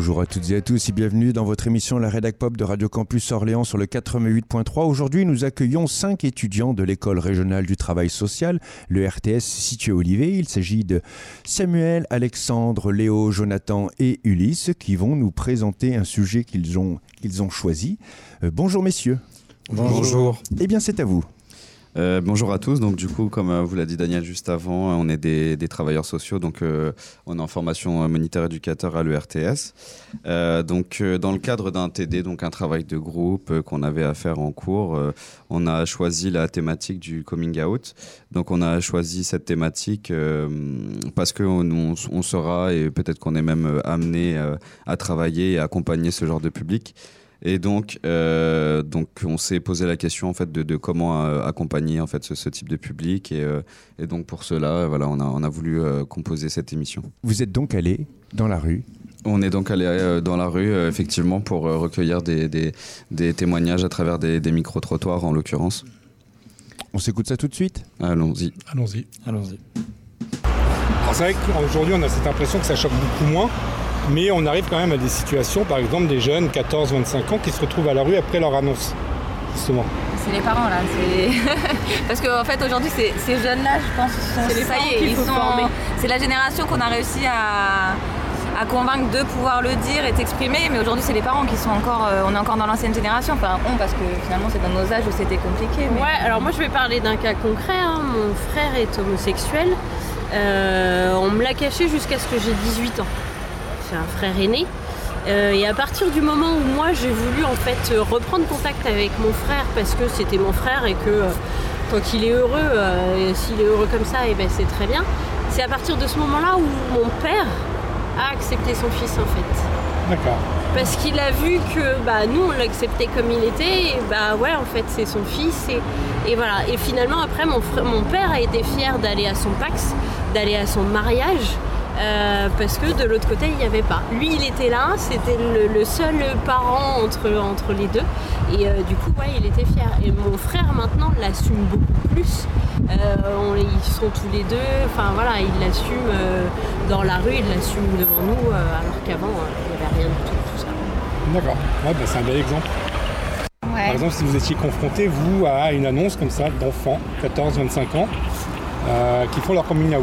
Bonjour à toutes et à tous et bienvenue dans votre émission La Rédac Pop de Radio Campus Orléans sur le 88.3. Aujourd'hui, nous accueillons cinq étudiants de l'école régionale du travail social, le RTS situé à Olivet. Il s'agit de Samuel, Alexandre, Léo, Jonathan et Ulysse qui vont nous présenter un sujet qu'ils ont, qu'ils ont choisi. Euh, bonjour messieurs. Bonjour. Eh bien, c'est à vous. Euh, bonjour à tous. Donc du coup, comme euh, vous l'a dit Daniel juste avant, on est des, travailleurs sociaux. Donc euh, on est en formation moniteur éducateur à l'ERTS. Euh, donc dans le cadre d'un TD, donc un travail de groupe qu'on avait à faire en cours, on a choisi la thématique du coming out. Donc on a choisi cette thématique parce que on, sera et peut-être qu'on est même amené à travailler et accompagner ce genre de public. Et donc, euh, donc on s'est posé la question en fait de, de comment euh, accompagner en fait ce, ce, type de public et, euh, et donc pour cela, voilà, on a, on a voulu euh, composer cette émission. Vous êtes donc allé dans la rue on est donc allé dans la rue, effectivement, pour recueillir des, des, des, témoignages à travers des, des micro-trottoirs, en l'occurrence. On s'écoute ça tout de suite? Allons-y. Allons-y. Allons-y. C'est vrai qu'aujourd'hui, on a cette impression que ça choque beaucoup moins. Mais on arrive quand même à des situations, par exemple des jeunes 14-25 ans qui se retrouvent à la rue après leur annonce, justement. C'est les parents là, parce qu'en en fait aujourd'hui ces, ces jeunes-là, je pense, sont, c'est les ça y est, ils faut sont, former. c'est la génération qu'on a réussi à, à convaincre de pouvoir le dire et t'exprimer, mais aujourd'hui c'est les parents qui sont encore, euh, on est encore dans l'ancienne génération, enfin on parce que finalement c'est dans nos âges où c'était compliqué. Mais... Ouais, alors moi je vais parler d'un cas concret. hein. Mon frère est homosexuel. Euh, on me l'a caché jusqu'à ce que j'ai 18 ans. C'est un frère aîné. Euh, et à partir du moment où moi j'ai voulu en fait euh, reprendre contact avec mon frère parce que c'était mon frère et que euh, tant qu'il est heureux, s'il est heureux comme ça, et ben c'est très bien. C'est à partir de ce moment-là où mon père a accepté son fils en fait. D'accord. Parce qu'il a vu que bah, nous on l'acceptait comme il était, et bah ouais en fait c'est son fils et, et voilà. Et finalement après mon, frère, mon père a été fier d'aller à son Pax, d'aller à son mariage. Euh, parce que de l'autre côté il n'y avait pas. Lui il était là, c'était le, le, seul parent entre, entre les deux et euh, du coup ouais il était fier. Et mon frère maintenant l'assume beaucoup plus. Euh, on, ils sont tous les deux, enfin voilà, il l'assume euh, dans la rue, il l'assume devant nous alors qu'avant il n'y avait rien du tout. tout ça. D'accord. Ouais, bah, c'est un bel exemple. Ouais. Par exemple, si vous étiez confronté, vous, à une annonce comme ça d'enfants, 14-25 ans, euh, qui font leur coming out.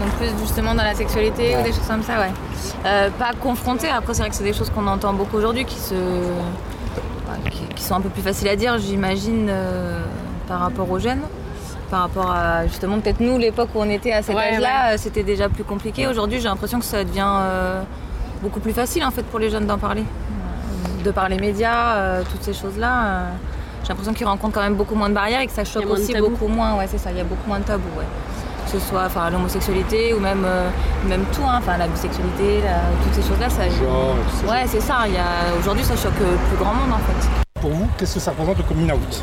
Donc plus justement dans la sexualité Ouais. ou des choses comme ça, ouais. Euh, pas confronté, après c'est vrai que c'est des choses qu'on entend beaucoup aujourd'hui qui se. ouais, qui, qui sont un peu plus faciles à dire, j'imagine, euh, par rapport aux jeunes. Par rapport à justement peut-être nous l'époque où on était à cet Ouais, âge-là, c'était déjà plus compliqué. Aujourd'hui j'ai l'impression que ça devient euh, beaucoup plus facile en fait pour les jeunes d'en parler. De par les médias, euh, toutes ces choses-là. J'ai l'impression qu'ils rencontrent quand même beaucoup moins de barrières et que ça choque aussi beaucoup moins. Ouais, c'est ça, il y a beaucoup moins de tabous. Ouais que ce soit enfin l'homosexualité ou même euh, même tout hein, enfin la bisexualité la- toutes ces choses là ça Genre, ça. ouais c'est ça il y a aujourd'hui ça choque euh, plus grand monde en fait Pour vous, qu'est-ce que ça représente le coming out?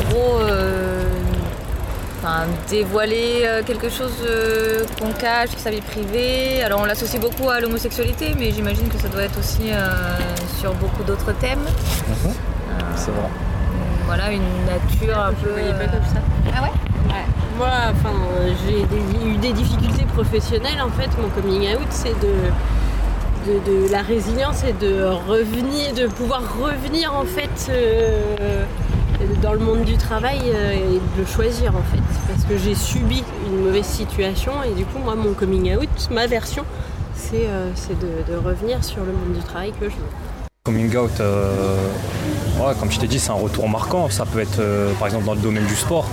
En gros euh, enfin dévoiler euh, quelque chose euh, qu'on cache sa vie privée alors on l'associe beaucoup à l'homosexualité mais j'imagine que ça doit être aussi euh, sur beaucoup d'autres thèmes C'est vrai. voilà une nature un peu pas comme ça. ah ouais Moi, enfin, j'ai des- eu des difficultés professionnelles. En fait, mon coming out, c'est de, de, de la résilience et de revenir, de pouvoir revenir en fait euh, dans le monde du travail euh, et de le choisir en fait. Parce que j'ai subi une mauvaise situation et du coup, moi, mon coming out, ma version, c'est euh, c'est de, de revenir sur le monde du travail que je veux. Coming out, euh, ouais, comme je t'ai dit, c'est un retour marquant. Ça peut être euh, par exemple dans le domaine du sport.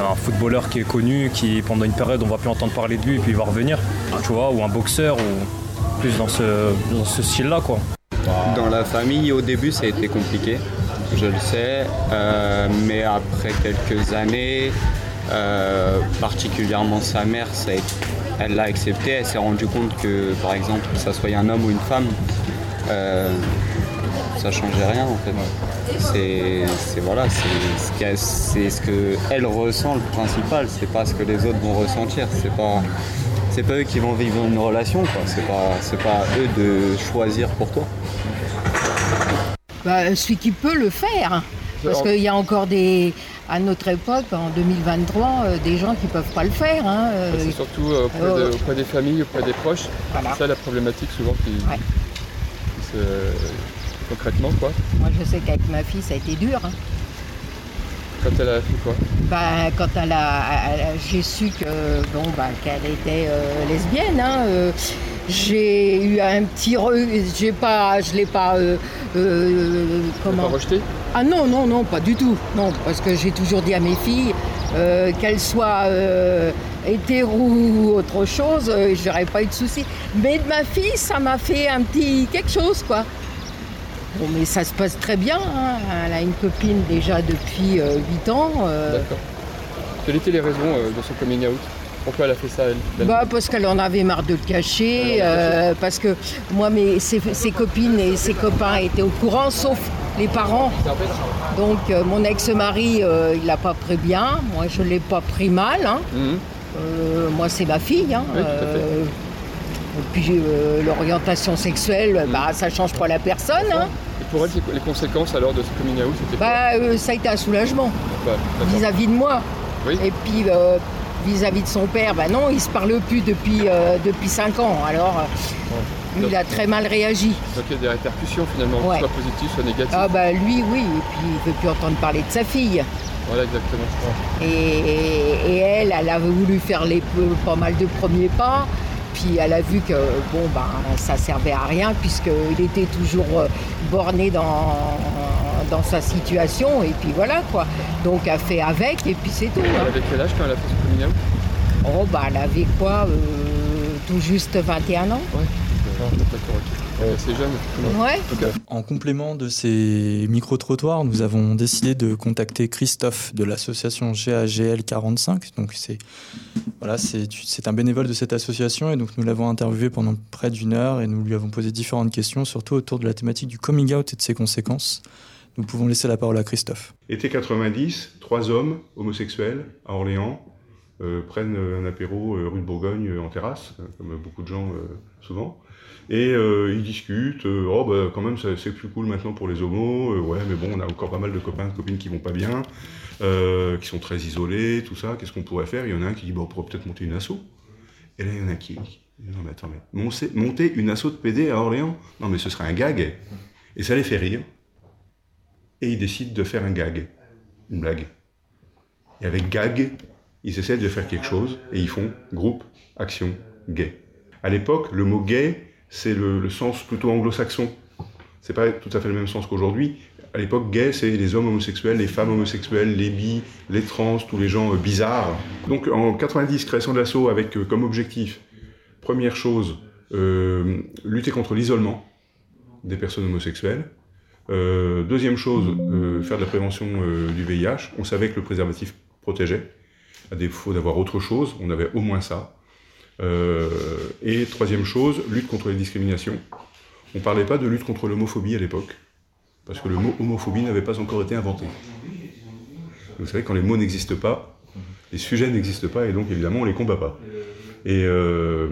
Un footballeur qui est connu, qui pendant une période on va plus entendre parler de lui et puis il va revenir. Tu vois, ou un boxeur, ou plus dans ce, dans ce style-là quoi. Dans la famille, au début, ça a été compliqué, je le sais, euh, mais après quelques années, euh, particulièrement sa mère, elle l'a accepté, elle s'est rendue compte que, par exemple, que ça soit un homme ou une femme, euh, ça changeait rien en fait. C'est ce, ce que elle ressent le principal, c'est pas ce que les autres vont ressentir, c'est pas pas eux qui vont vivre une relation. C'est pas, pas eux de choisir pour toi. Bah, celui qui peut le faire. Parce qu'il y a encore des, à notre époque, en 2023, euh, des gens qui ne peuvent pas le faire. Hein, euh. C'est surtout euh, auprès, des familles, auprès des proches. C'est ça la problématique souvent qui, se... concrètement quoi. Moi je sais qu'avec ma fille ça a été dur. Hein. Quand elle a fait quoi? Bah, Quand elle a, j'ai su que bon bah, qu'elle était lesbienne. Hein, j'ai eu un petit re... j'ai pas je l'ai pas comment pas rejeté? Ah non, non, non, pas du tout. Non, parce que j'ai toujours dit à mes filles, euh, qu'elles soient euh, hétéro ou autre chose, euh, j'aurais pas eu de soucis. Mais de ma fille, ça m'a fait un petit quelque chose, quoi. Bon, mais ça se passe très bien. Hein. Elle a une copine déjà depuis 8 ans. D'accord. Quelles étaient les raisons de son coming out? Pourquoi elle a fait ça elle, bah, Parce qu'elle en avait marre de le cacher, parce que moi, mes, ses, copines et ses copains étaient au courant, sauf les parents. Donc euh, mon ex-mari, euh, il l'a pas pris bien. Moi, je l'ai pas pris mal. Hein. Mhm. Euh, moi, c'est ma fille. Hein. et puis l'orientation sexuelle, mhm. bah, ça change pas la personne. Hein. Et pour elle, les conséquences alors de ce coming out, c'était bah, Ça a été un soulagement vis-à-vis de moi. Et puis vis-à-vis de son père, bah non, il se parle plus depuis, depuis 5 ans. Alors, il a très mal réagi. Donc il y a des répercussions finalement, soit positives, soit négatives. Ah bah lui oui, et puis il ne veut plus entendre parler de sa fille. Voilà exactement. Et, et elle, elle avait voulu faire les, pas mal de premiers pas. Puis elle a vu que bon ben ça servait à rien puisqu'il était toujours euh, borné dans, dans sa situation et puis voilà quoi. Donc elle a fait avec et puis c'est tout. Elle hein. avait quel âge quand elle a fait ce coming Oh bah elle avait quoi euh, Tout juste 21 ans. C'est jeune. En complément de ces micro-trottoirs, nous avons décidé de contacter Christophe de l'association GAGL 45. Donc c'est voilà, c'est un bénévole de cette association et donc nous l'avons interviewé pendant près d'une heure et nous lui avons posé différentes questions, surtout autour de la thématique du coming out et de ses conséquences. Nous pouvons laisser la parole à Christophe. Été 90, trois hommes homosexuels à Orléans euh, prennent un apéro euh, rue de Bourgogne en terrasse, comme beaucoup de gens euh, souvent. Et euh, ils discutent, euh, oh bah quand même c'est plus cool maintenant pour les homos, euh, ouais mais bon on a encore pas mal de copains, de copines qui vont pas bien, qui sont très isolés, tout ça, qu'est-ce qu'on pourrait faire? Il y en a un qui dit, bon on pourrait peut-être monter une asso. Et là il y en a qui dit, non mais attends, mais monter une asso de PD à Orléans? Non mais ce serait un gag. Et ça les fait rire. Et ils décident de faire un gag, une blague. Et avec gag, ils essaient de faire quelque chose et ils font groupe, action, gay. À l'époque, le mot gay c'est le, sens plutôt anglo-saxon. C'est pas tout à fait le même sens qu'aujourd'hui. À l'époque, gay, c'est les hommes homosexuels, les femmes homosexuelles, les bi, les trans, tous les gens euh, bizarres. Donc en 90, création de l'assaut avec euh, comme objectif, première chose, euh, lutter contre l'isolement des personnes homosexuelles. deuxième chose, faire de la prévention du VIH. On savait que le préservatif protégeait. À défaut d'avoir autre chose, on avait au moins ça. Euh, et troisième chose, lutte contre les discriminations. On ne parlait pas de lutte contre l'homophobie à l'époque, parce que le mot homophobie n'avait pas encore été inventé. Vous savez, quand les mots n'existent pas, les sujets n'existent pas, et donc évidemment on ne les combat pas. Et euh,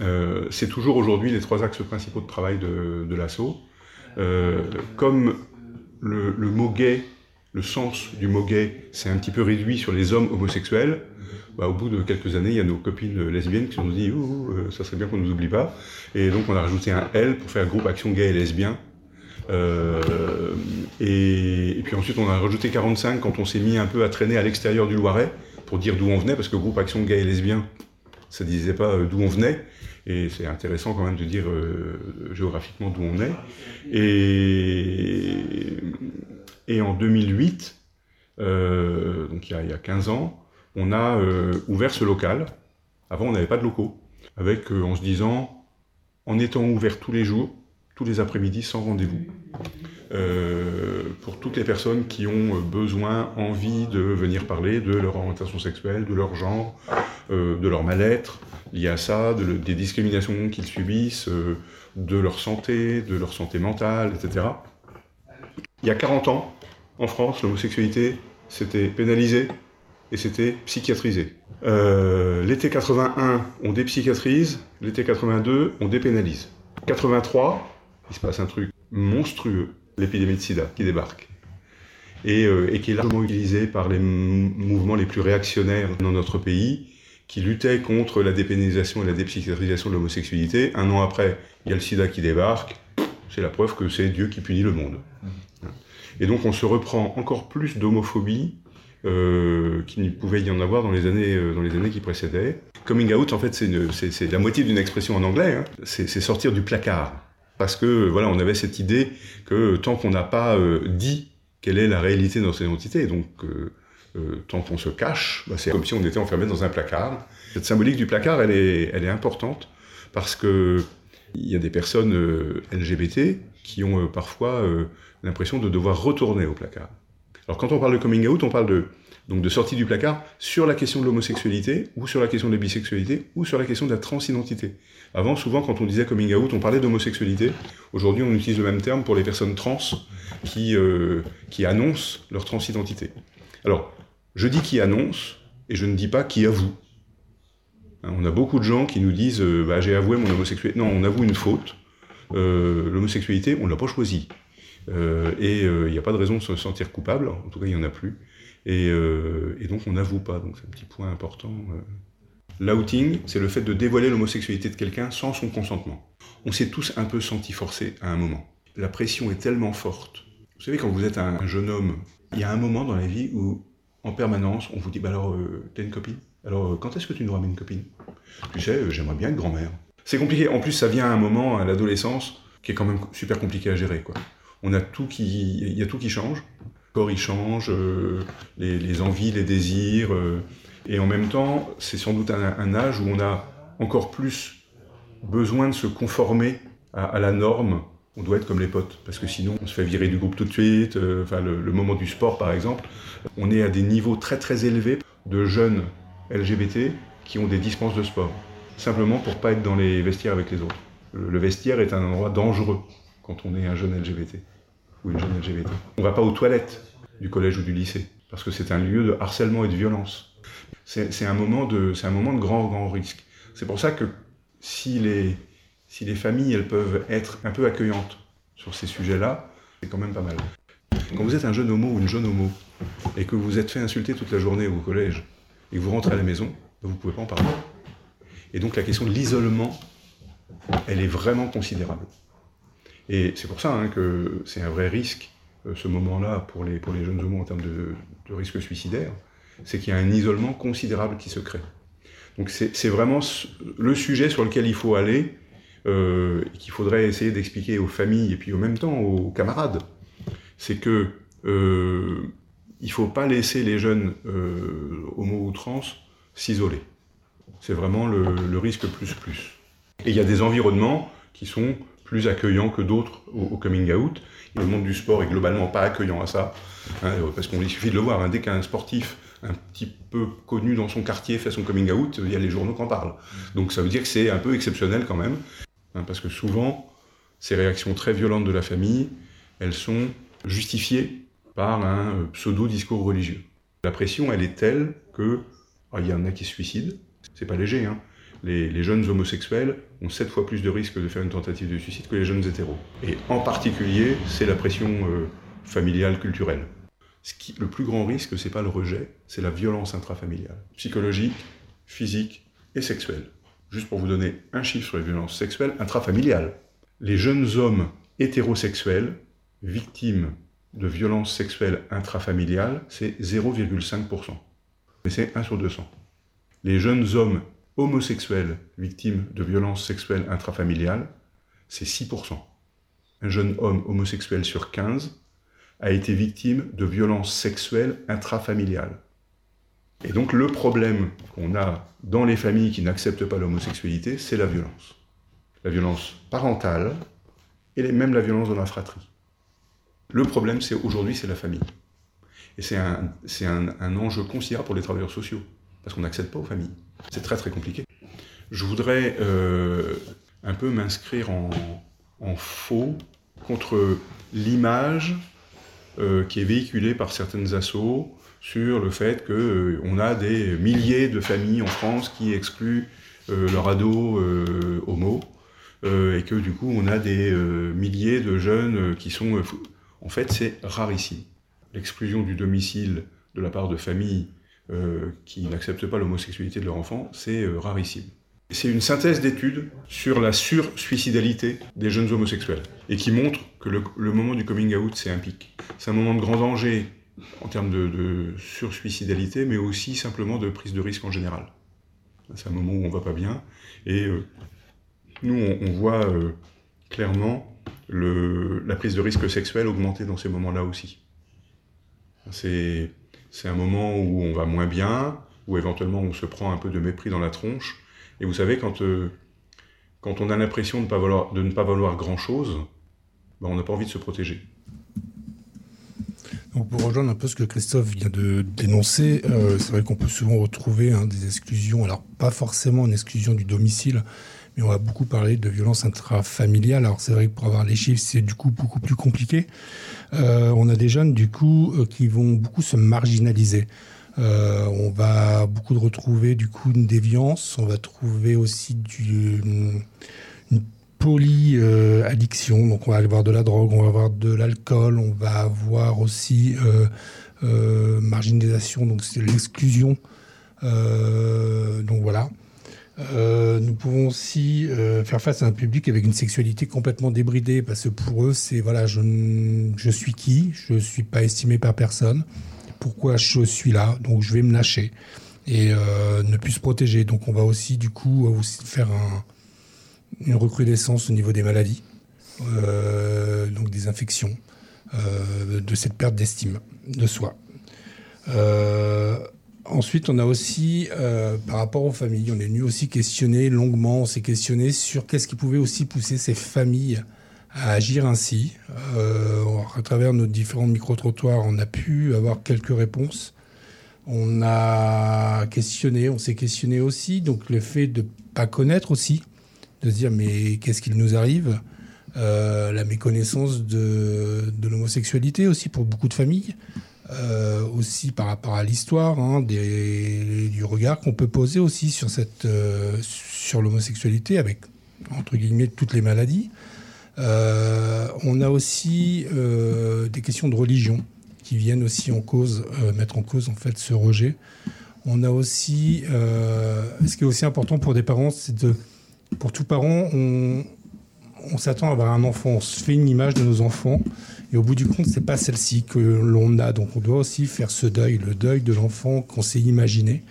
euh, c'est toujours aujourd'hui les trois axes principaux de travail de, l'assaut. comme le, mot gay, le sens du mot gay s'est un petit peu réduit sur les hommes homosexuels, bah, au bout de quelques années, il y a nos copines lesbiennes qui nous dit euh, ça serait bien qu'on ne nous oublie pas. Et donc on a rajouté un L pour faire groupe action gay et lesbien. Euh, et, puis ensuite on a rajouté 45 quand on s'est mis un peu à traîner à l'extérieur du Loiret pour dire d'où on venait, parce que groupe action gay et lesbien, ça ne disait pas euh, d'où on venait. Et c'est intéressant quand même de dire géographiquement d'où on est. Et, et en 2008, donc il y, a, il y a 15 ans, on a euh, ouvert ce local. Avant, on n'avait pas de locaux. Avec, euh, en se disant, en étant ouvert tous les jours, tous les après-midi, sans rendez-vous. Euh, pour toutes les personnes qui ont besoin, envie de venir parler de leur orientation sexuelle, de leur genre, de leur mal-être lié à ça, des discriminations qu'ils subissent de leur santé, de leur santé mentale, etc. Il y a 40 ans, en France, l'homosexualité, c'était pénalisé et c'était psychiatrisé. Euh, l'été 81, on dépsychiatrise, l'été 82, on dépénalise. 83, il se passe un truc monstrueux, l'épidémie de sida qui débarque. Et, euh, et, qui est largement utilisé par les mouvements les plus réactionnaires dans notre pays, qui luttaient contre la dépénalisation et la dépsychiatrisation de l'homosexualité. Un an après, il y a le sida qui débarque. C'est la preuve que c'est Dieu qui punit le monde. Et donc on se reprend encore plus d'homophobie euh, qu'il ne pouvait y en avoir dans les années, euh, dans les années qui précédaient. Coming out, en fait, c'est la moitié d'une expression en anglais. Hein. C'est sortir du placard. Parce que voilà, on avait cette idée que tant qu'on n'a pas euh, dit quelle est la réalité de notre identité, donc euh, tant qu'on se cache, bah, c'est comme si on était enfermé dans un placard. Cette symbolique du placard, elle est, elle est importante parce que il y a des personnes LGBT qui ont parfois l'impression de devoir retourner au placard. Alors quand on parle de coming out, on parle de, donc de sortie du placard sur la question de l'homosexualité, ou sur la question de la bisexualité, ou sur la question de la transidentité. Avant, souvent, quand on disait coming out, on parlait d'homosexualité. Aujourd'hui, on utilise le même terme pour les personnes trans qui, euh, qui annoncent leur transidentité. Alors, je dis qui annonce, et je ne dis pas qui avoue. Hein, on a beaucoup de gens qui nous disent euh, bah, j'ai avoué mon homosexualité. Non, on avoue une faute. Euh, l'homosexualité, on ne l'a pas choisie. Euh, et il euh, n'y a pas de raison de se sentir coupable, en tout cas il n'y en a plus. Et, euh, et, donc on n'avoue pas, donc c'est un petit point important. L'outing, c'est le fait de dévoiler l'homosexualité de quelqu'un sans son consentement. On s'est tous un peu senti forcés à un moment. La pression est tellement forte. Vous savez, quand vous êtes un, jeune homme, il y a un moment dans la vie où, en permanence, on vous dit bah alors, euh, t'as une copine? Alors, quand est-ce que tu nous ramènes une copine? Tu sais, j'aimerais bien être grand-mère. C'est compliqué. En plus, ça vient à un moment, à l'adolescence, qui est quand même super compliqué à gérer. Quoi on a tout qui, il y a tout qui change. Le corps il change, euh, les, envies, les désirs, euh, et en même temps, c'est sans doute un, âge où on a encore plus besoin de se conformer à, la norme. On doit être comme les potes, parce que sinon on se fait virer du groupe tout de suite. Euh, enfin, le, le, moment du sport, par exemple, on est à des niveaux très très élevés de jeunes LGBT qui ont des dispenses de sport, simplement pour pas être dans les vestiaires avec les autres. Le vestiaire est un endroit dangereux quand on est un jeune LGBT ou une jeune LGBT. On ne va pas aux toilettes du collège ou du lycée, parce que c'est un lieu de harcèlement et de violence. C'est un, moment de, un moment de grand, grand risque. C'est pour ça que si les, si les familles elles peuvent être un peu accueillantes sur ces sujets-là, c'est quand même pas mal. Quand vous êtes un jeune homo ou une jeune homo, et que vous êtes fait insulter toute la journée au collège, et que vous rentrez à la maison, vous ne pouvez pas en parler. Et donc la question de l'isolement, elle est vraiment considérable. Et c'est pour ça hein, que c'est un vrai risque, euh, ce moment-là, pour les, pour les jeunes homos en termes de, risque suicidaire, c'est qu'il y a un isolement considérable qui se crée. Donc c'est vraiment le sujet sur lequel il faut aller, euh, qu'il faudrait essayer d'expliquer aux familles et puis en même temps aux camarades. C'est que euh, il faut pas laisser les jeunes euh, homo ou trans s'isoler. C'est vraiment le risque plus plus. Et il y a des environnements qui sont plus accueillant que d'autres au, coming out. Le monde du sport est globalement pas accueillant à ça, hein, parce qu'il suffit de le voir. Hein, dès qu'un sportif un petit peu connu dans son quartier fait son coming out, il y a les journaux qui en parlent. Donc ça veut dire que c'est un peu exceptionnel quand même, hein, parce que souvent, ces réactions très violentes de la famille, elles sont justifiées par un euh, pseudo-discours religieux. La pression, elle est telle que ah, il y en a qui se suicident. C'est pas léger, hein les, jeunes homosexuels ont sept fois plus de risques de faire une tentative de suicide que les jeunes hétéros. Et en particulier, c'est la pression euh, familiale, culturelle. Ce qui, le plus grand risque, c'est pas le rejet, c'est la violence intrafamiliale, psychologique, physique et sexuelle. Juste pour vous donner un chiffre sur les violences sexuelles intrafamiliales. Les jeunes hommes hétérosexuels victimes de violences sexuelles intrafamiliales, c'est 0,5%. Mais c'est 1 sur 200. Les jeunes hommes homosexuels victimes de violences sexuelles intrafamiliales, c'est 6%. Un jeune homme homosexuel sur 15 a été victime de violences sexuelles intrafamiliales. Et donc le problème qu'on a dans les familles qui n'acceptent pas l'homosexualité, c'est la violence. La violence parentale et même la violence dans la fratrie. Le problème, c'est aujourd'hui, c'est la famille. Et c'est un, un, un enjeu considérable pour les travailleurs sociaux parce qu'on n'accède pas aux familles. C'est très très compliqué. Je voudrais euh, un peu m'inscrire en, faux contre l'image euh, qui est véhiculée par certaines assos sur le fait qu'on euh, a des milliers de familles en France qui excluent leur ado homo et que du coup on a des milliers de jeunes qui sont... en fait c'est rarissime. L'exclusion du domicile de la part de familles qui n'acceptent pas l'homosexualité de leur enfant, c'est rarissime. C'est une synthèse d'études sur la sur-suicidalité des jeunes homosexuels et qui montre que le, moment du coming out, c'est un pic. C'est un moment de grand danger en termes de, sur-suicidalité, mais aussi simplement de prise de risque en général. C'est un moment où on va pas bien et euh, nous, on, voit euh, clairement la prise de risque sexuel augmenter dans ces moments-là aussi. C'est un moment où on va moins bien, où éventuellement on se prend un peu de mépris dans la tronche, et vous savez, quand, euh, quand on a l'impression de, de, ne pas valoir grand-chose, ben, on n'a pas envie de se protéger. Donc pour rejoindre un peu ce que Christophe vient de dénoncer, euh, c'est vrai qu'on peut souvent retrouver hein, des exclusions, alors pas forcément une exclusion du domicile, on va beaucoup parler de violence intrafamiliale. Alors c'est vrai que pour avoir les chiffres, c'est du coup beaucoup plus compliqué. Euh, on a des jeunes du coup qui vont beaucoup se marginaliser. Euh, on va beaucoup retrouver du coup une déviance. On va trouver aussi du, une polyaddiction. Donc on va avoir de la drogue, on va avoir de l'alcool, on va avoir aussi euh, euh, marginalisation, donc c'est l'exclusion. donc voilà. Nous pouvons aussi faire face à un public avec une sexualité complètement débridée parce que pour eux c'est voilà je, je suis qui je suis pas estimé par personne pourquoi je suis là, donc je vais me lâcher et euh, ne plus se protéger. Donc on va aussi du coup faire une recrudescence au niveau des maladies, euh, donc des infections, euh, de cette perte d'estime de soi. Ensuite, on a aussi, par rapport aux familles, on est venu aussi questionner longuement, on s'est questionné sur qu'est-ce qui pouvait aussi pousser ces familles à agir ainsi. Euh, à travers nos différents micro-trottoirs, on a pu avoir quelques réponses. On a questionné, on s'est questionné aussi, donc le fait de pas connaître aussi, de se dire mais qu'est-ce qu'il nous arrive? Euh, La méconnaissance de, de l'homosexualité aussi pour beaucoup de familles, euh, aussi par rapport à l'histoire, hein, du regard qu'on peut poser aussi sur, cette, sur l'homosexualité avec entre guillemets toutes les maladies. Euh, on a aussi euh, des questions de religion qui viennent aussi en cause, euh, mettre en cause en fait ce rejet. On a aussi, ce qui est aussi important pour des parents, c'est de, pour tout parent, on, s'attend à avoir un enfant, on se fait une image de nos enfants, et au bout du compte, c'est pas celle-ci que l'on a. Donc, on doit aussi faire ce deuil, le deuil de l'enfant qu'on s'est imaginé.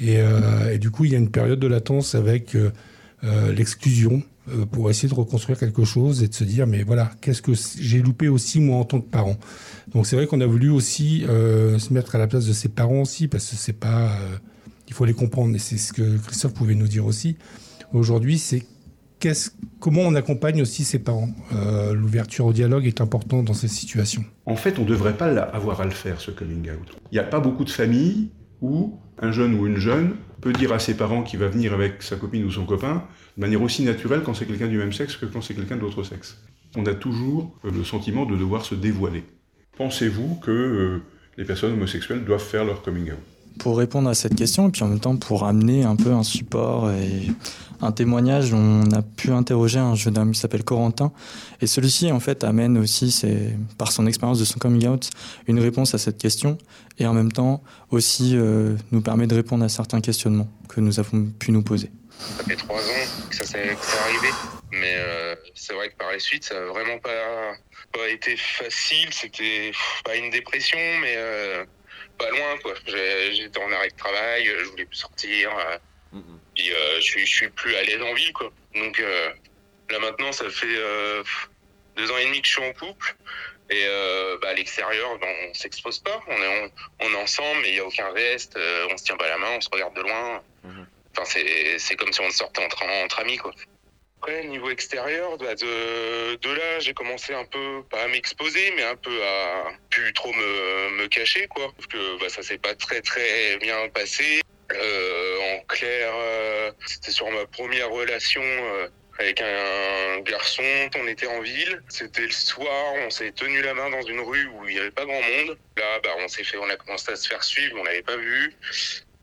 Et, et, du coup, il y a une période de latence avec l'exclusion, euh, pour essayer de reconstruire quelque chose et de se dire mais voilà qu'est-ce que j'ai loupé aussi moi en tant que parent donc c'est vrai qu'on a voulu aussi euh, se mettre à la place de ses parents aussi parce que c'est pas euh, il faut les comprendre et c'est ce que Christophe pouvait nous dire aussi aujourd'hui c'est comment on accompagne aussi ses parents l'ouverture au dialogue est importante dans ces situations en fait on ne devrait pas avoir à le faire ce coming out il n'y a pas beaucoup de familles où un jeune ou une jeune peut dire à ses parents qu'il va venir avec sa copine ou son copain de manière aussi naturelle quand c'est quelqu'un du même sexe que quand c'est quelqu'un de l'autre sexe. On a toujours euh, le sentiment de devoir se dévoiler. Pensez-vous que euh, les personnes homosexuelles doivent faire leur coming out? Pour répondre à cette question, et puis en même temps pour amener un peu un support et un témoignage, on a pu interroger un jeune homme qui s'appelle Corentin, et celui-ci en fait amène aussi, c'est par son expérience de son coming out, une réponse à cette question, et en même temps aussi euh, nous permet de répondre à certains questionnements que nous avons pu nous poser. Ça fait trois ans que ça s'est arrivé. Mais euh, c'est vrai que par la suite, ça n'a vraiment pas, été facile. C'était pas une dépression, mais euh, pas loin. quoi. J'étais en arrêt de travail, je voulais plus sortir. Euh, puis je, je suis plus à l'aise en ville. Quoi. Donc là maintenant, ça fait deux ans et demi que je suis en couple. Et bah, à l'extérieur, ben, on s'expose pas. On est, on, est ensemble, mais il n'y a aucun reste. on se tient pas la main, on se regarde de loin. Mhm. Enfin, c'est comme si on sortait entre, entre amis, quoi. Après, niveau extérieur, bah, de, là, j'ai commencé un peu, pas à m'exposer, mais un peu à plus trop me, me cacher, quoi. Parce que bah, ça s'est pas très très bien passé. Euh, en clair, euh, c'était sur ma première relation euh, avec un garçon. On était en ville. C'était le soir. On s'est tenu la main dans une rue où il n'y avait pas grand monde. Là, bah, on s'est fait, on a commencé à se faire suivre. On l'avait pas vu.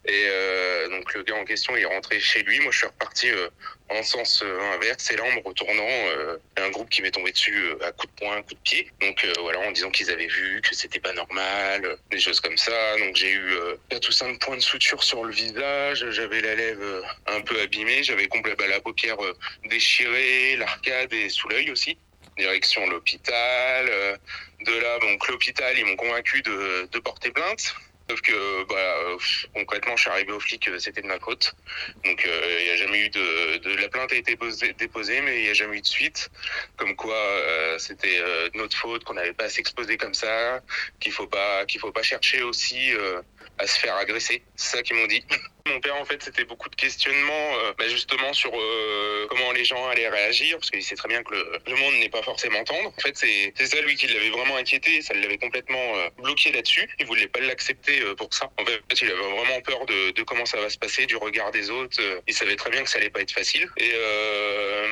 Et euh, donc le gars en question est rentré chez lui. Moi, je suis reparti euh, en sens euh, inverse. Et là, en me retournant, euh, un groupe qui m'est tombé dessus euh, à coups de poing, à coups de pied. Donc voilà, en disant qu'ils avaient vu que c'était pas normal, des choses comme ça. Donc j'ai eu euh, quatre ou cinq points de suture sur le visage. J'avais la lèvre un peu abîmée. J'avais complètement la paupière déchirée, l'arcade et sous l'œil aussi. Direction l'hôpital. De là, donc l'hôpital, ils m'ont convaincu de, de porter plainte. Sauf que bah, concrètement, je suis arrivé au flic, euh, c'était de ma faute. Donc euh, il n'y a jamais eu de, de la plainte a été posée- déposée, mais il n'y a jamais eu de suite. Comme quoi, euh, c'était euh, de notre faute, qu'on n'avait pas à s'exposer comme ça, qu'il faut pas qu'il faut pas chercher aussi euh, à se faire agresser. C'est ça qu'ils m'ont dit. Mon père, en fait, c'était beaucoup de questionnements, euh, bah, justement sur euh, comment les gens allaient réagir, parce qu'il sait très bien que le, le monde n'est pas forcément tendre. En fait, c'est ça lui qui l'avait vraiment inquiété, ça l'avait complètement euh, bloqué là-dessus. Il voulait pas l'accepter euh, pour ça. En fait, il avait vraiment peur de, de comment ça va se passer, du regard des autres. Euh, Il savait très bien que ça allait pas être facile. Et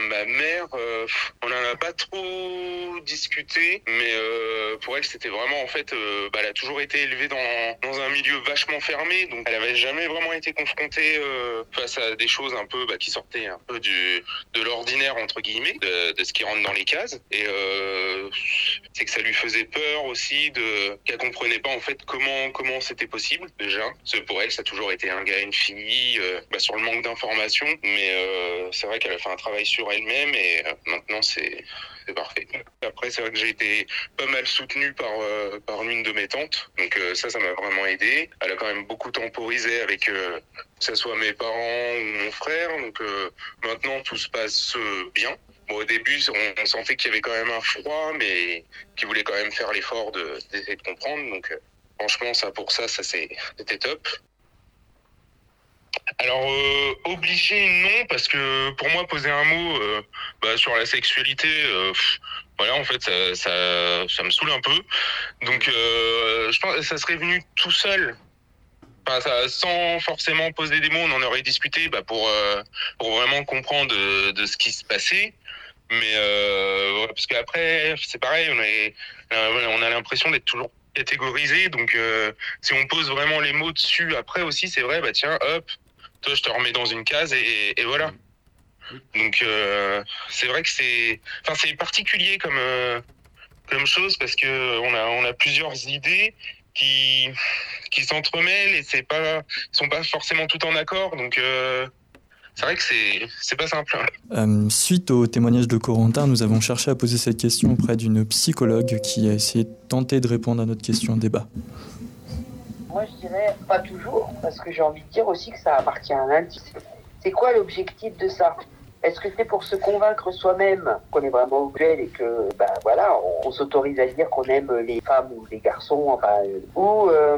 ma mère, on en a pas trop discuté, mais pour elle, c'était vraiment en fait, bah, elle a toujours été élevée dans, dans un milieu vachement fermé, donc elle avait jamais vraiment été confrontée euh, face à des choses un peu bah, qui sortaient un peu du de l'ordinaire entre guillemets, de, de ce qui rentre dans les cases. Et euh, c'est que ça lui faisait peur aussi de qu'elle comprenait pas en fait comment comment c'était possible déjà. Parce que pour elle, ça a toujours été un gars, une fille, euh, bah, sur le manque d'informations. Mais euh, c'est vrai qu'elle a fait un travail sur elle-même et euh, maintenant c'est c'est parfait. Après, c'est vrai que j'ai été pas mal soutenu par euh, par l'une de mes tantes, donc euh, ça, ça m'a vraiment aidé. Elle a quand même beaucoup temporisé avec euh, que ce soit mes parents ou mon frère, donc euh, maintenant tout se passe bien. Bon, au début, on, sentait qu'il y avait quand même un froid, mais qui voulait quand même faire l'effort de d'essayer de comprendre. Donc, franchement, ça pour ça, ça c'était top. Alors, euh, obligé, non, parce que pour moi, poser un mot euh, bah, sur la sexualité, euh, voilà, en fait, ça, ça, me saoule un peu. Donc, je pense que ça serait venu tout seul. Sans forcément poser des mots, on en aurait discuté bah, pour, pour vraiment comprendre de, de ce qui se passait. Mais ouais, parce qu'après, c'est pareil, on, est, on a l'impression d'être toujours catégorisé. Donc, si on pose vraiment les mots dessus, après aussi, c'est vrai, bah tiens, hop, toi, je te remets dans une case et, et voilà. Donc, euh, c'est vrai que c'est, enfin, c'est particulier comme euh, comme chose parce que on a on a plusieurs idées qui qui s'entremêlent et c'est pas sont pas forcément toutes en accord. Donc, euh, c'est vrai que c'est c'est pas simple. hein. Euh, suite au témoignage de Corentin, nous avons cherché à poser cette question auprès d'une psychologue qui a essayé de tenter de répondre à notre question débat. Moi, je dirais pas toujours, parce que j'ai envie de dire aussi que ça appartient à l'indice. C'est quoi l'objectif de ça? Est-ce que c'est pour se convaincre soi-même qu'on est vraiment homosexuel et que, ben voilà, on, s'autorise à dire qu'on aime les femmes ou les garçons, enfin, euh, ou euh,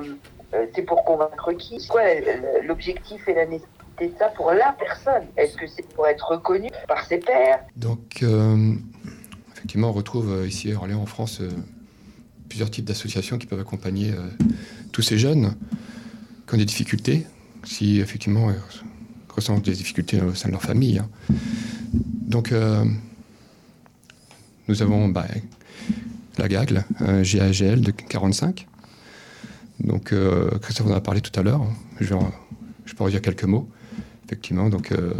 euh, c'est pour convaincre qui? C'est quoi l'objectif et la nécessité de ça pour la personne? Est-ce que c'est pour être reconnu par ses pairs? Donc, effectivement, on retrouve ici en France, plusieurs types d'associations qui peuvent accompagner euh, tous ces jeunes qui ont des difficultés, si effectivement ils ressentent des difficultés au sein de leur famille. hein. Donc, euh, nous avons bah, la GAGL, un GAGL de 45. Donc, euh, Christophe en a parlé tout à l'heure. Je, vais en- je peux en dire quelques mots. Effectivement, donc, euh,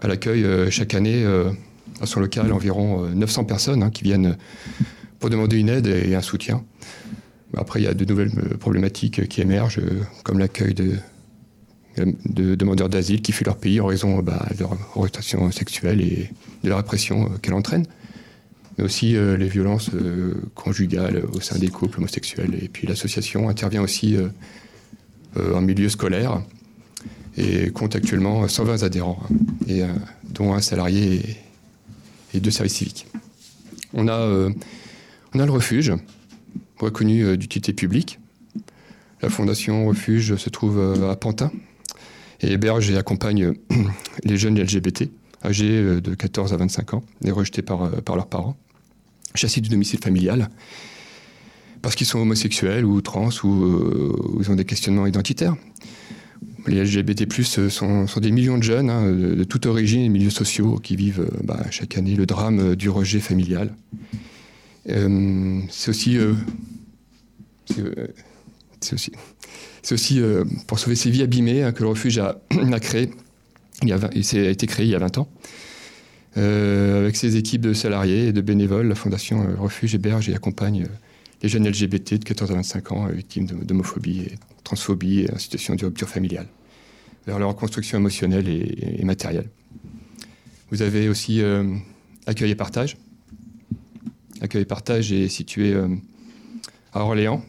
à l'accueil euh, chaque année euh, à son local environ euh, 900 personnes hein, qui viennent pour demander une aide et un soutien. Après, il y a de nouvelles euh, problématiques qui émergent, euh, comme l'accueil de, de demandeurs d'asile qui fuient leur pays en raison bah, de leur orientation sexuelle et de la répression euh, qu'elle entraîne. Mais aussi euh, les violences euh, conjugales au sein des couples homosexuels. Et puis l'association intervient aussi euh, euh, en milieu scolaire et compte actuellement 120 adhérents, euh, dont un salarié et, et deux services civiques. On a, euh, on a le refuge, reconnu euh, d'utilité publique. La fondation Refuge se trouve euh, à Pantin et héberge et accompagne euh, les jeunes LGBT âgés de 14 à 25 ans et rejetés par, leurs parents, chassés du domicile familial parce qu'ils sont homosexuels ou trans ou, ils ont des questionnements identitaires. Les LGBT+, sont, sont des millions de jeunes hein, de, de, toute origine et milieux sociaux qui vivent bah, chaque année le drame du rejet familial. Euh, c'est aussi, euh, c'est aussi, aussi euh, pour sauver ces vies abîmées hein, que le refuge a, créé. Il, y a, été créé il y a 20 ans. Euh, avec ses équipes de salariés et de bénévoles, la Fondation Refuge héberge et accompagne les jeunes LGBT de 14 à 25 ans victimes d'homophobie et transphobie et en situation de rupture familiale vers leur reconstruction émotionnelle et, matérielle. Vous avez aussi euh, Accueil et Partage. Accueil et Partage est situé euh, à Orléans,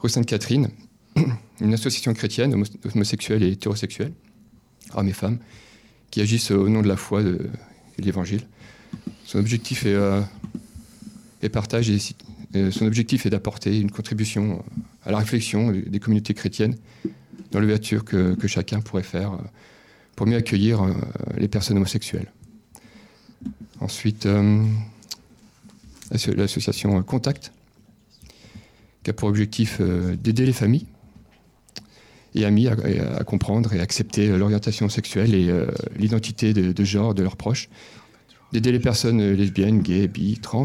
rue Sainte-Catherine, une association chrétienne homosexuelle et hétérosexuelle, hommes et femmes, qui agissent au nom de la foi de, de l'Évangile. Son objectif est, euh, est partage et, et son objectif est d'apporter une contribution à la réflexion des communautés chrétiennes dans l'ouverture que, que, chacun pourrait faire pour mieux accueillir euh, les personnes homosexuelles. Ensuite, euh, l'association Contact, qui a pour objectif euh, d'aider les familles et amis à, à, comprendre et accepter l'orientation sexuelle et euh, l'identité de, genre de leurs proches, d'aider les personnes lesbiennes, gays, bi, trans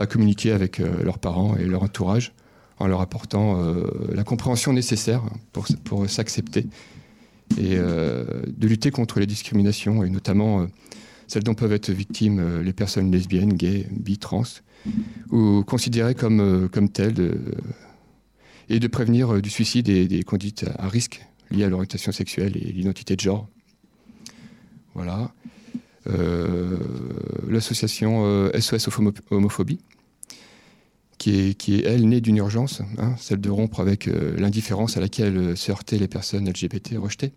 à communiquer avec euh, leurs parents et leur entourage en leur apportant euh, la compréhension nécessaire pour, pour s'accepter et euh, de lutter contre les discriminations et notamment celles dont peuvent être victimes les personnes lesbiennes, gays, bi, trans ou considérées comme, comme telles de, et de prévenir du suicide et des conduites à risque liées à l'orientation sexuelle et l'identité de genre. Voilà. Euh, l'association euh, SOS Homophobie, qui est, elle, née d'une urgence, hein, celle de rompre avec euh, l'indifférence à laquelle se heurtaient les personnes LGBT rejetées,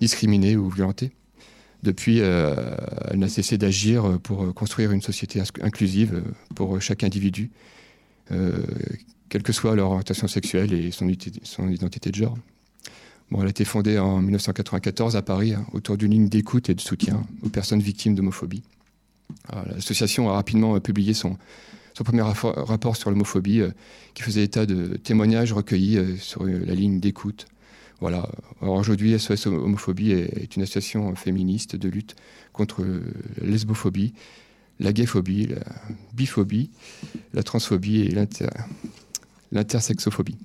discriminées ou violentées. Depuis, euh, elle n'a cessé d'agir pour construire une société inclusive pour chaque individu, euh, quelle que soit leur orientation sexuelle et son, identité de genre. Bon, elle a été fondée en 1994 à Paris hein, autour d'une ligne d'écoute et de soutien aux personnes victimes d'homophobie. L'association a rapidement publié son, premier rapport sur l'homophobie euh, qui faisait état de témoignages recueillis euh, sur la ligne d'écoute. Voilà. Aujourd'hui, SOS Homophobie est une association féministe de lutte contre la lesbophobie, la gayphobie, la biphobie, la transphobie et l'inter l'intersexophobie.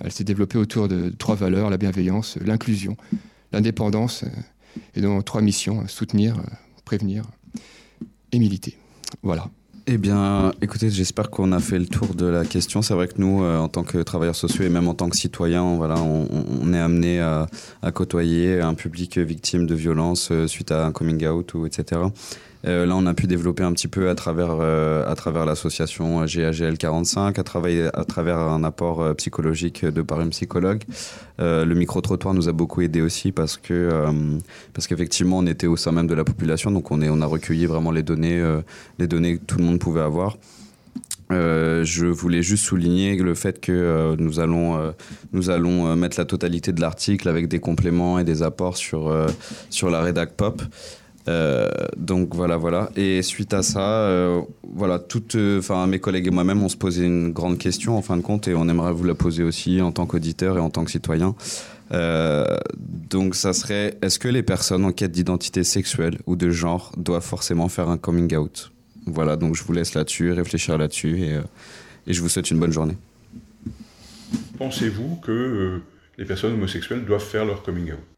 Elle s'est développée autour de trois valeurs, la bienveillance, l'inclusion, l'indépendance, euh, et dans trois missions, soutenir, prévenir et militer. Voilà. Eh bien, écoutez, j'espère qu'on a fait le tour de la question. C'est vrai que nous, euh, en tant que travailleurs sociaux et même en tant que citoyens, voilà, on, on est amené à, à, côtoyer un public victime de violence euh, suite à un coming out ou etc. Euh, là, on a pu développer un petit peu à travers, euh, travers l'association GAGL 45, à, travers un apport euh, psychologique de par une psychologue. Le micro-trottoir nous a beaucoup aidé aussi parce que parce qu'effectivement, on était au sein même de la population, donc on, est, on a recueilli vraiment les données, les données que tout le monde pouvait avoir. Je voulais juste souligner le fait que nous allons, nous allons mettre la totalité de l'article avec des compléments et des apports sur, sur la rédac pop. Euh, donc voilà, voilà. Et suite à ça, euh, voilà, toutes, enfin mes collègues et moi-même, on se posait une grande question en fin de compte, et on aimerait vous la poser aussi en tant qu'auditeur et en tant que citoyen. Euh, donc ça serait, est-ce que les personnes en quête d'identité sexuelle ou de genre doivent forcément faire un coming out? Voilà, donc je vous laisse là-dessus, réfléchir là-dessus, et, je vous souhaite une bonne journée. Pensez-vous que les personnes homosexuelles doivent faire leur coming out?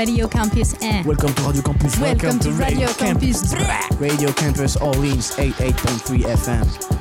Radio Campus Air. Welcome to Radio Campus. Welcome to Radio Campus. Radio Campus Orleans 88.3 FM.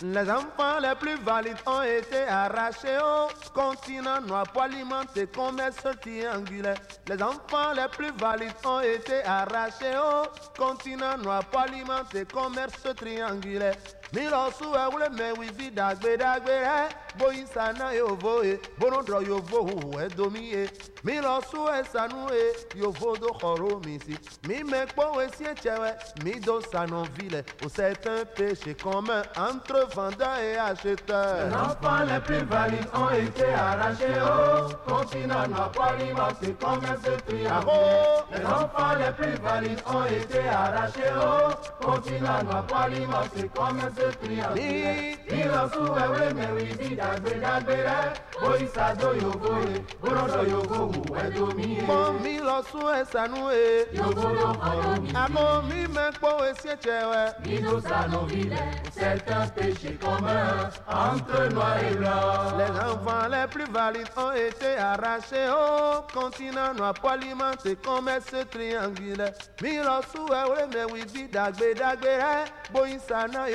Les enfants les plus valides ont été arrachés au continent noir pour alimenter commerce triangulaire. Les enfants les plus valides ont été arrachés au continent noir pour alimenter commerce triangulaire. Milosu ewle me wivi dagbe dagbe re boyi sana yovo e bonodro yovo hu edomi e Milosu esanu e yovo do choro misi Mi me kpo esi echewe mi do sanoville Oh c'est un péché commun entre vendeur et acheteur Les enfants les plus valides ont été arrachés au continent noir pour alimenter commerce triangulaire. Les enfants les plus valides ont été arrachés au continent noir pour alimenter commerce triangulaire. Ìlọsùn ẹ̀wé mẹ́rin bí dàgbédàgbé rẹ̀, bóyísà do yovo e, bónọ́dọ̀ yovo wù ẹ̀dọ́mí e. Mo mi lọ sún ẹsànú e. Yovo ló kọ̀rọ̀ mi. Àmọ́ mi mẹ́ kpo esi echewe. Nino Sanoville, c'est un péché commun entre noir et blanc. Les enfants les plus valides ont été arrachés au continent noir pour alimenter commerce triangulaire. Milosu ewe me wivi dagbe dagbe re, boyisa na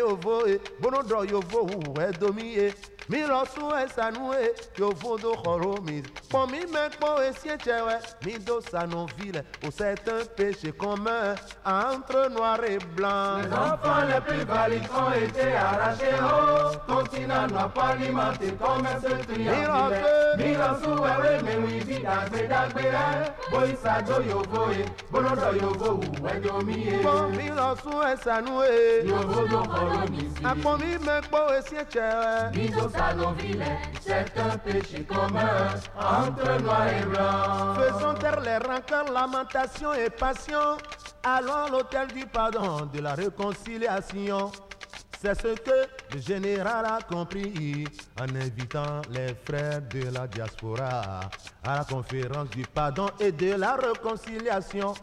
bono dɔ yovo huhu ɛdomi ye e. Milosu esanu e, yovo do mi. Pon mi esi echewe, mi do c'est un péché commun entre noir et blanc. Les enfants les plus valides ont été arrachés au continent noir pour alimenter commerce triangulaire. Milosu ewe me wivi dagbe dagbe re, boyisa do yovo e, bonodo yovo wu. Pon mi e. Yovo do kọ̀rọ̀ mi sí. Àpò mi echewe. Nino C'est un péché commun entre noir et blanc. Faisons taire les rancœurs, lamentations et passions. Allons à l'autel du pardon, de la réconciliation. C'est ce que le général a compris en invitant les frères de la diaspora à la conférence du pardon et de la réconciliation.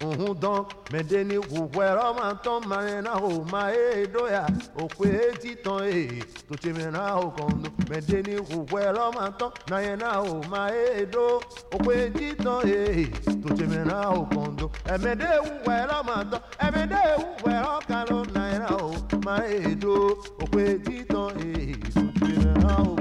nhụdọ medeni gwugwere ọma ntọ mmanya na ahụ ma edo ya. Okwe etitọ ee tocheme na ahụ kọndụ medeni gwugwere ọma ntọ mmanya na ahụ ma edo okwe etitọ ee tocheme na ahụ kọndụ emede gwugwere ọma ntọ emede gwugwere ọkalụ mmanya na ahụ ma edo okwe etitọ ee tocheme na ahụ